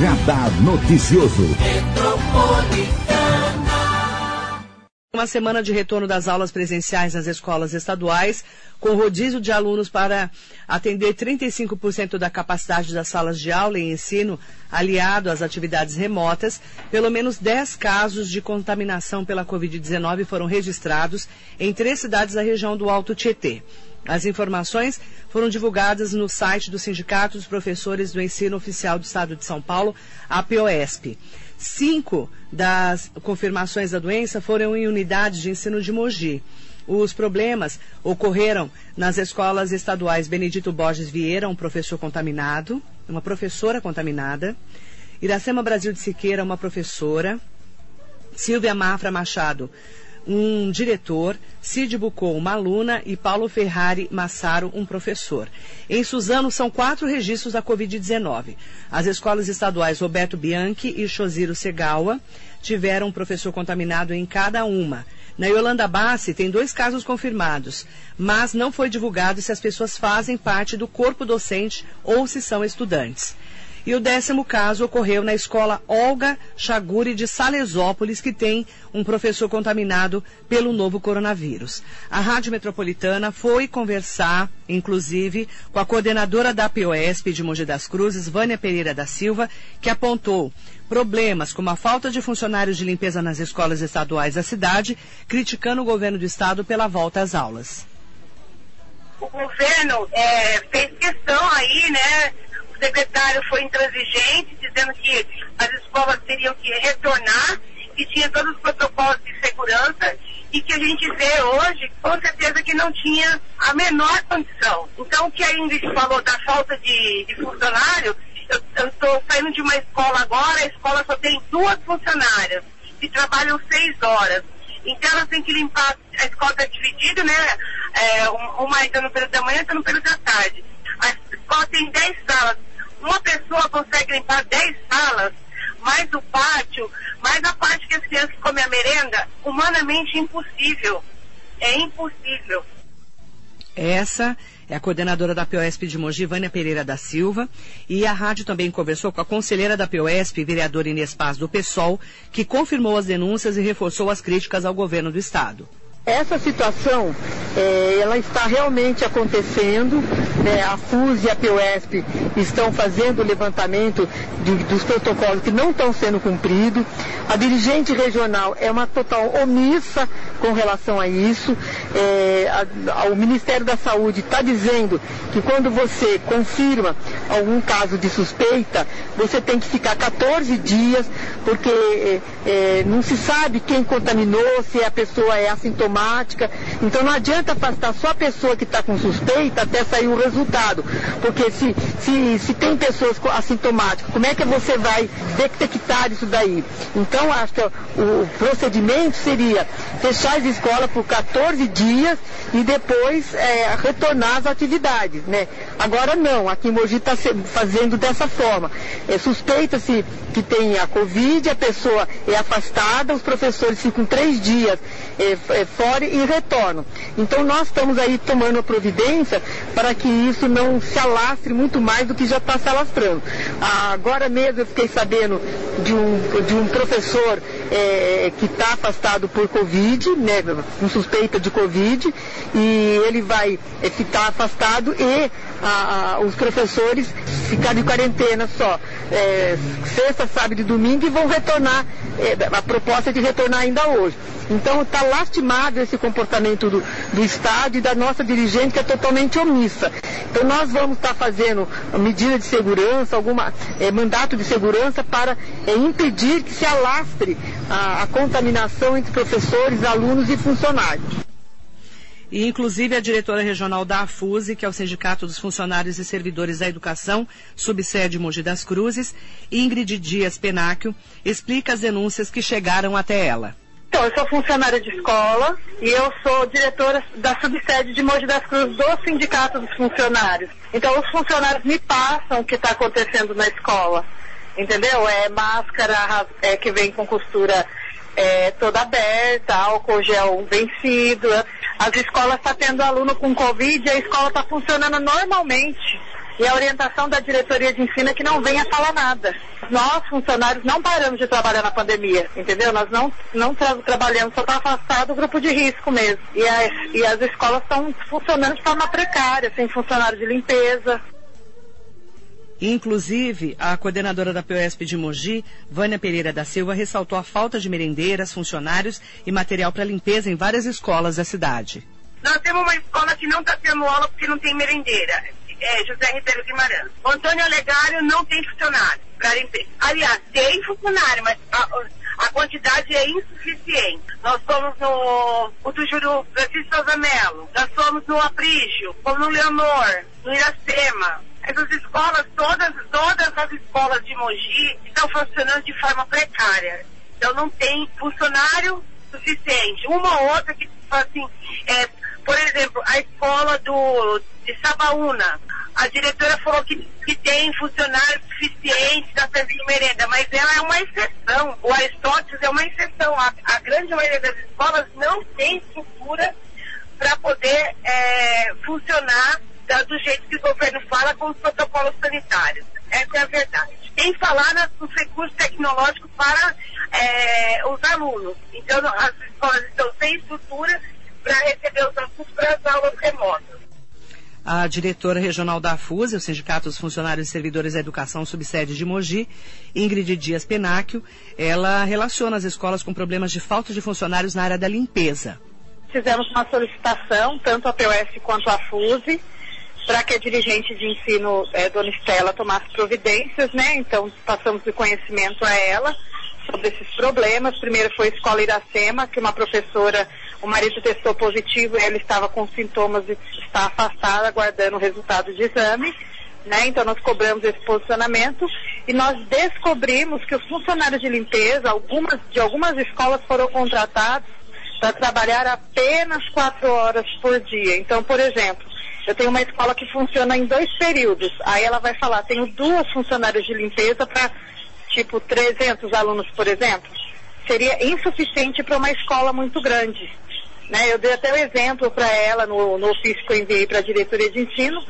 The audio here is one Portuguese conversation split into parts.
Radar Noticioso. Uma semana de retorno das aulas presenciais nas escolas estaduais, com rodízio de alunos para atender 35% da capacidade das salas de aula e ensino, aliado às atividades remotas, pelo menos 10 casos de contaminação pela Covid-19 foram registrados em três cidades da região do Alto Tietê. As informações foram divulgadas no site do Sindicato dos Professores do Ensino Oficial do Estado de São Paulo, a. Cinco das confirmações da doença foram em unidades de ensino de Mogi. Os problemas ocorreram nas escolas estaduais. Benedito Borges Vieira, um professor contaminado, uma professora contaminada, Iracema Brasil de Siqueira, uma professora, Silvia Mafra Machado, um diretor, Cid Bucou, uma aluna e Paulo Ferrari Massaro, um professor. Em Suzano, são quatro registros da Covid-19. As escolas estaduais Roberto Bianchi e Chosiro Segawa tiveram um professor contaminado em cada uma. Na Yolanda Bassi, tem dois casos confirmados, mas não foi divulgado se as pessoas fazem parte do corpo docente ou se são estudantes. E o décimo caso ocorreu na escola Olga Chaguri de Salesópolis, que tem um professor contaminado pelo novo coronavírus. A Rádio Metropolitana foi conversar, inclusive, com a coordenadora da POSP de Mogi das Cruzes, Vânia Pereira da Silva, que apontou problemas como a falta de funcionários de limpeza nas escolas estaduais da cidade, criticando o governo do estado pela volta às aulas. O governo é, fez questão aí, né, o secretário foi intransigente, dizendo que as escolas teriam que retornar, que tinha todos os protocolos de segurança e que a gente vê hoje, com certeza que não tinha a menor condição. Então, o que a Ingrid falou da falta de, de funcionário, eu estou saindo de uma escola agora, a escola só tem duas funcionárias que trabalham seis horas. Então elas têm que limpar, a escola está dividida, né? É, uma está no período da manhã, outra no período da tarde. A escola tem dez salas uma pessoa consegue limpar 10 salas, mais o pátio, mais a parte que as crianças comem a merenda, humanamente impossível. É impossível. Essa é a coordenadora da POSP de Mogi, Vânia Pereira da Silva. E a rádio também conversou com a conselheira da POSP, vereadora Inês Paz do PSOL, que confirmou as denúncias e reforçou as críticas ao governo do Estado. Essa situação, é, ela está realmente acontecendo. Né? A FUS e a POSP estão fazendo o levantamento de, dos protocolos que não estão sendo cumpridos. A dirigente regional é uma total omissa com relação a isso. É, a, a, o Ministério da Saúde está dizendo que quando você confirma algum caso de suspeita, você tem que ficar 14 dias, porque é, é, não se sabe quem contaminou, se a pessoa é assintomática. Então não adianta afastar só a pessoa que está com suspeita até sair o resultado. Porque se, se, se tem pessoas assintomáticas, como é que você vai detectar isso daí? Então acho que o procedimento seria fechar as escolas por 14 dias e depois é, retornar às atividades. Né? Agora não, aqui em Mogi está fazendo dessa forma. É, Suspeita-se que tem a Covid, a pessoa é afastada, os professores ficam três dias é, é, fora e retornam. Então nós estamos aí tomando a providência para que isso não se alastre muito mais do que já está se alastrando. agora mesmo eu fiquei sabendo de um, de um professor é, que está afastado por Covid, né, com suspeita de Covid, e ele vai é, ficar afastado e a, a, os professores ficarem de quarentena só. É, sexta, sábado e domingo e vão retornar, é, a proposta é de retornar ainda hoje. Então está lastimado esse comportamento do, do Estado e da nossa dirigente que é totalmente omissa. Então nós vamos estar tá fazendo medida de segurança, alguma é, mandato de segurança para é, impedir que se alastre a, a contaminação entre professores, alunos e funcionários. E, inclusive, a diretora regional da AFUSE, que é o Sindicato dos Funcionários e Servidores da Educação, subsede Mogi das Cruzes, Ingrid Dias Penáquio, explica as denúncias que chegaram até ela. Então, eu sou funcionária de escola e eu sou diretora da subsede de Mogi das Cruzes do Sindicato dos Funcionários. Então, os funcionários me passam o que está acontecendo na escola. Entendeu? É máscara é, que vem com costura é, toda aberta, álcool gel vencido. As escolas estão tá tendo aluno com Covid e a escola está funcionando normalmente. E a orientação da diretoria de ensino é que não venha falar nada. Nós, funcionários, não paramos de trabalhar na pandemia, entendeu? Nós não, não tra trabalhamos só para afastar do grupo de risco mesmo. E as, e as escolas estão funcionando de forma precária, sem funcionário de limpeza. Inclusive, a coordenadora da POSP de Mogi, Vânia Pereira da Silva, ressaltou a falta de merendeiras, funcionários e material para limpeza em várias escolas da cidade. Nós temos uma escola que não está tendo aula porque não tem merendeira é, José Ribeiro Guimarães. O Antônio Olegário não tem funcionário para limpeza. Aliás, tem funcionário, mas a, a, quantidade é insuficiente. Nós somos no o do Juru Francisco Souza Melo, nós somos no Aprígio, como no Leonor, no Iracema. Essas escolas, todas, todas as escolas de Mogi estão funcionando de forma precária. Então não tem funcionário suficiente. Uma ou outra que, assim, é, por exemplo, a escola do, de Sabaúna, a diretora falou que, que tem funcionários suficientes para servir merenda, mas ela é uma exceção. O Aristóteles é uma exceção. A, a grande maioria das escolas não tem estrutura para poder é, funcionar da, do jeito que o governo fala com os protocolos sanitários. Essa é a verdade. Sem falar nos recursos tecnológicos para é, os alunos. Então, as escolas estão sem estrutura para receber os alunos para as aulas remotas. A diretora regional da FUSE, o Sindicato dos Funcionários e Servidores da Educação, subsede de Mogi, Ingrid Dias Penáquio, ela relaciona as escolas com problemas de falta de funcionários na área da limpeza. Fizemos uma solicitação, tanto a POS quanto a FUSE, para que a dirigente de ensino, é, Dona Estela, tomasse providências, né? Então, passamos de conhecimento a ela sobre esses problemas. Primeiro foi a Escola Iracema, que uma professora, o marido testou positivo e ela estava com sintomas e está afastada, aguardando o resultado de exame. Né? Então nós cobramos esse posicionamento e nós descobrimos que os funcionários de limpeza, algumas, de algumas escolas foram contratados para trabalhar apenas quatro horas por dia. Então, por exemplo, eu tenho uma escola que funciona em dois períodos. Aí ela vai falar, tenho duas funcionárias de limpeza para tipo 300 alunos, por exemplo, seria insuficiente para uma escola muito grande. Né? Eu dei até o um exemplo para ela no, no ofício que eu enviei para a diretoria de ensino,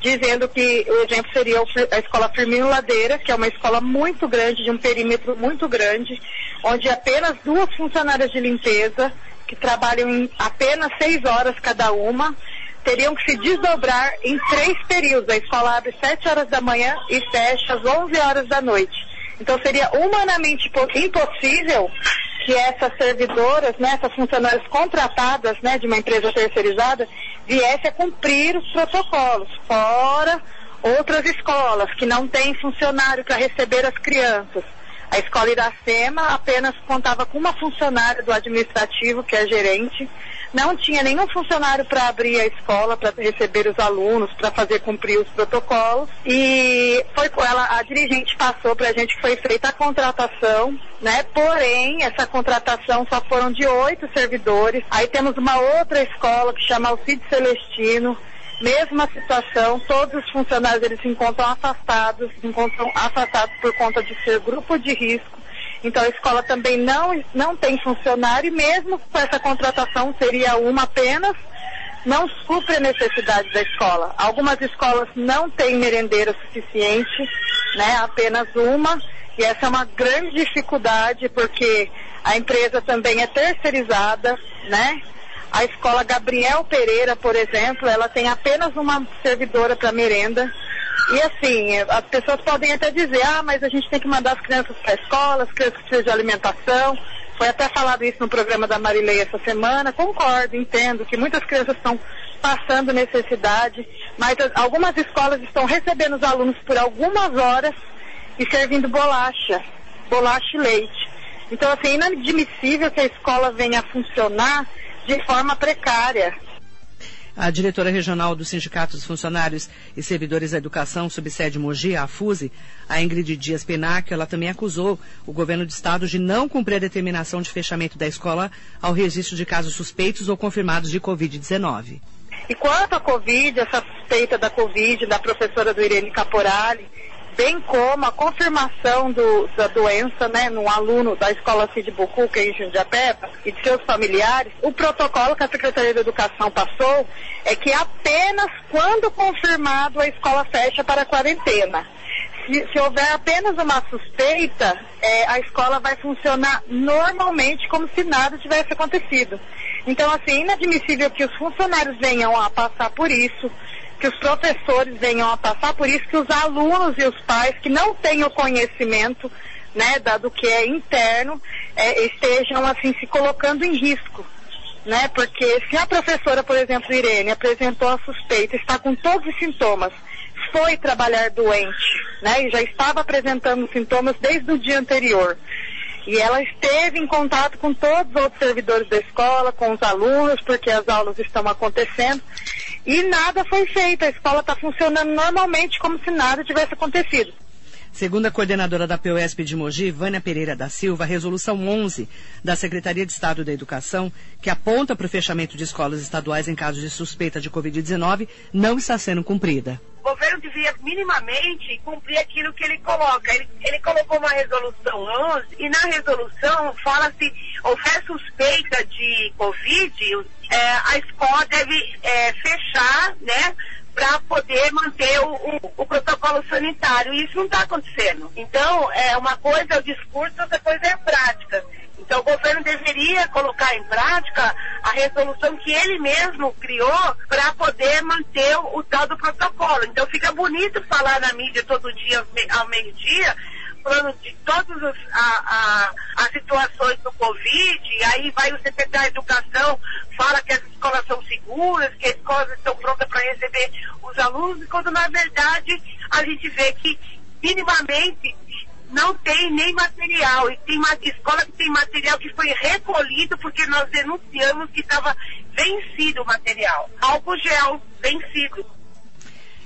dizendo que o exemplo seria a escola Firmino Ladeira, que é uma escola muito grande, de um perímetro muito grande, onde apenas duas funcionárias de limpeza, que trabalham apenas seis horas cada uma, teriam que se desdobrar em três períodos. A escola abre sete horas da manhã e fecha às onze horas da noite. Então seria humanamente impossível que essas servidoras, né, essas funcionárias contratadas né, de uma empresa terceirizada, viessem a cumprir os protocolos, fora outras escolas que não têm funcionário para receber as crianças. A escola Iracema apenas contava com uma funcionária do administrativo, que é gerente, não tinha nenhum funcionário para abrir a escola, para receber os alunos, para fazer cumprir os protocolos. E foi ela, a dirigente passou para a gente que foi feita a contratação, né? Porém, essa contratação só foram de oito servidores. Aí temos uma outra escola que chama Alcide Celestino, mesma situação, todos os funcionários eles se encontram afastados, se encontram afastados por conta de ser grupo de risco. Então a escola também não, não tem funcionário e mesmo com essa contratação seria uma apenas, não supre a necessidade da escola. Algumas escolas não têm merendeira suficiente, né, apenas uma, e essa é uma grande dificuldade porque a empresa também é terceirizada, né? A escola Gabriel Pereira, por exemplo, ela tem apenas uma servidora para merenda e assim, as pessoas podem até dizer, ah, mas a gente tem que mandar as crianças para a escola, as crianças precisam de alimentação. Foi até falado isso no programa da Marilei essa semana. Concordo, entendo que muitas crianças estão passando necessidade, mas algumas escolas estão recebendo os alunos por algumas horas e servindo bolacha, bolacha e leite. Então, assim, é inadmissível que a escola venha a funcionar de forma precária. A diretora regional do Sindicato dos Funcionários e Servidores da Educação, subsede Mogi, a FUSE, a Ingrid Dias Penacchio, ela também acusou o governo do estado de não cumprir a determinação de fechamento da escola ao registro de casos suspeitos ou confirmados de Covid-19. E quanto à Covid, essa suspeita da Covid da professora do Irene Caporali, bem como a confirmação do, da doença, né, no aluno da escola Cid Bucuca em Jundiapeba e de seus familiares, o protocolo que a Secretaria da Educação passou é que apenas quando confirmado a escola fecha para quarentena. Se, se, houver apenas uma suspeita, é, a escola vai funcionar normalmente como se nada tivesse acontecido. Então, assim, é inadmissível que os funcionários venham a passar por isso, que os professores venham a passar por isso, que os alunos e os pais que não têm o conhecimento né, do que é interno é, estejam assim se colocando em risco. Né, porque se a professora, por exemplo, Irene, apresentou a suspeita, está com todos os sintomas, foi trabalhar doente, né, e já estava apresentando sintomas desde o dia anterior. E ela esteve em contato com todos os outros servidores da escola, com os alunos, porque as aulas estão acontecendo. E nada foi feito. A escola está funcionando normalmente como se nada tivesse acontecido. Segundo a coordenadora da POSP de Mogi, Vânia Pereira da Silva, a resolução 11 da Secretaria de Estado da Educação, que aponta para o fechamento de escolas estaduais em caso de suspeita de Covid-19, não está sendo cumprida. O governo devia minimamente cumprir aquilo que ele coloca. Ele, ele colocou uma resolução 11 e na resolução fala-se, houver suspeita de Covid, é, a escola deve é, fechar, né? para poder manter o, o, o, protocolo sanitário. E isso não está acontecendo. Então, é uma coisa é o discurso, outra coisa é a prática. Então, o governo deveria colocar em prática a resolução que ele mesmo criou para poder manter o, o, tal do protocolo. Então, fica bonito falar na mídia todo dia, ao meio-dia, falando de todas as, a, a, situações do Covid, e aí vai o secretário de Educação, fala que as escolas são seguras, que as escolas estão prontas para receber os alunos, quando na verdade a gente vê que minimamente não tem nem material. E tem uma escola que tem material que foi recolhido porque nós denunciamos que estava vencido o material. Álcool gel vencido.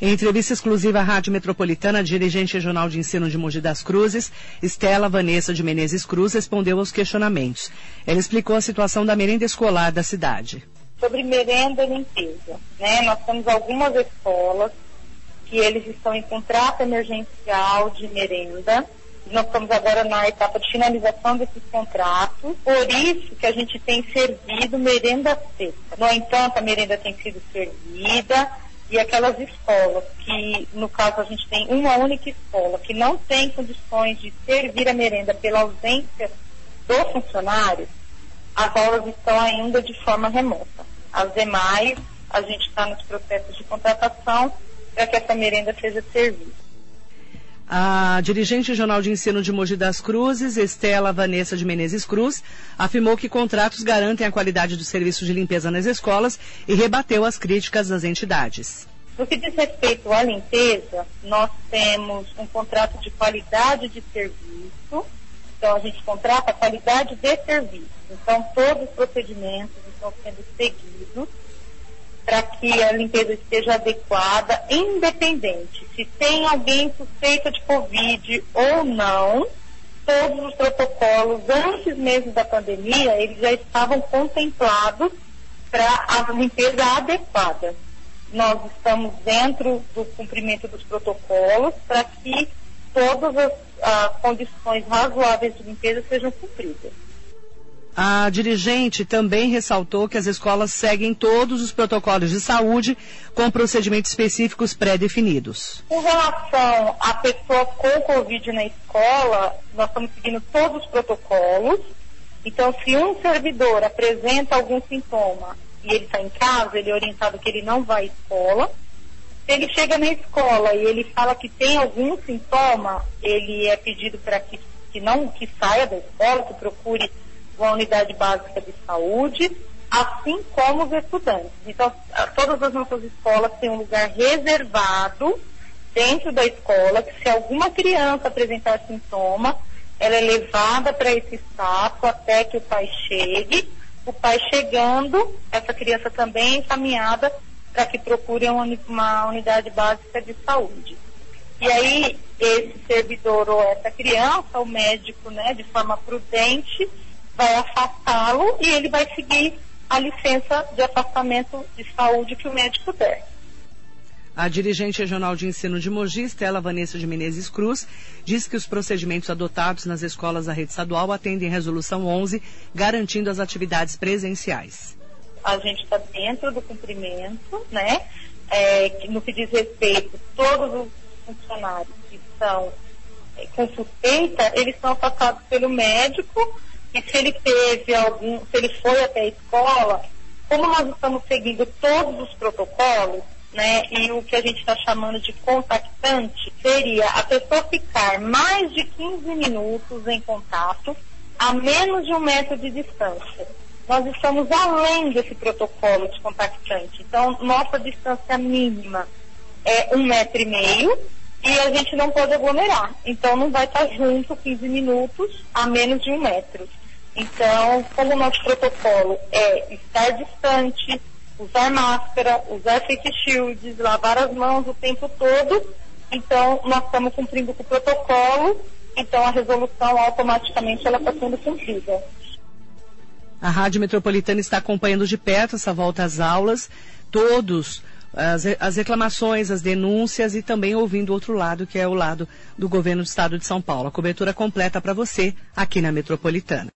Em entrevista exclusiva à Rádio Metropolitana, a dirigente regional de ensino de Mogi das Cruzes, Estela Vanessa de Menezes Cruz, respondeu aos questionamentos. Ela explicou a situação da merenda escolar da cidade. Sobre merenda e limpeza, né? Nós temos algumas escolas que eles estão em contrato emergencial de merenda. Nós estamos agora na etapa de finalização desses contratos, por isso que a gente tem servido merenda seca. No entanto, a merenda tem sido servida, e aquelas escolas que, no caso, a gente tem uma única escola que não tem condições de servir a merenda pela ausência do funcionário, as aulas estão ainda de forma remota. As demais, a gente está nos processos de contratação para que essa merenda seja servida. A dirigente regional de ensino de Mogi das Cruzes, Estela Vanessa de Menezes Cruz, afirmou que contratos garantem a qualidade do serviço de limpeza nas escolas e rebateu as críticas das entidades. No que diz respeito à limpeza, nós temos um contrato de qualidade de serviço, então a gente contrata a qualidade de serviço. Então todos os procedimentos estão sendo seguidos para que a limpeza esteja adequada, independente se tem alguém suspeito de Covid ou não, todos os protocolos, antes mesmo da pandemia, eles já estavam contemplados para a limpeza adequada. Nós estamos dentro do cumprimento dos protocolos para que todas as, as condições razoáveis de limpeza sejam cumpridas. A dirigente também ressaltou que as escolas seguem todos os protocolos de saúde com procedimentos específicos pré-definidos. Com relação a pessoas com Covid na escola, nós estamos seguindo todos os protocolos. Então, se um servidor apresenta algum sintoma e ele está em casa, ele é orientado que ele não vai à escola. Se ele chega na escola e ele fala que tem algum sintoma, ele é pedido para que, que não que saia da escola, que procure uma unidade básica de saúde, assim como os estudantes. Então, todas as nossas escolas têm um lugar reservado dentro da escola, que se alguma criança apresentar sintoma, ela é levada para esse espaço até que o pai chegue. O pai chegando, essa criança também é encaminhada para que procure uma, unidade básica de saúde. E aí, esse servidor ou essa criança, o médico, né, de forma prudente, vai afastá-lo e ele vai seguir a licença de afastamento de saúde que o médico der. A dirigente regional de ensino de Mogi, Estela Vanessa de Menezes Cruz, diz que os procedimentos adotados nas escolas da rede estadual atendem Resolução 11, garantindo as atividades presenciais. A gente está dentro do cumprimento, né? É, no que diz respeito, todos os funcionários que estão é, com suspeita, eles são afastados pelo médico e se ele teve algum, se ele foi até a escola, como nós estamos seguindo todos os protocolos, né, e o que a gente está chamando de contactante seria a pessoa ficar mais de 15 minutos em contato a menos de um metro de distância. Nós estamos além desse protocolo de contactante. Então, nossa distância mínima é um metro e meio e a gente não pode aglomerar. Então, não vai estar junto 15 minutos a menos de um metro. Então, como o nosso protocolo é estar distante, usar máscara, usar face shields, lavar as mãos o tempo todo. Então, nós estamos cumprindo com o protocolo, então a resolução automaticamente ela está sendo cumprida. A Rádio Metropolitana está acompanhando de perto essa volta às aulas, todos as, as reclamações, as denúncias e também ouvindo o outro lado, que é o lado do governo do estado de São Paulo. A cobertura completa para você aqui na Metropolitana.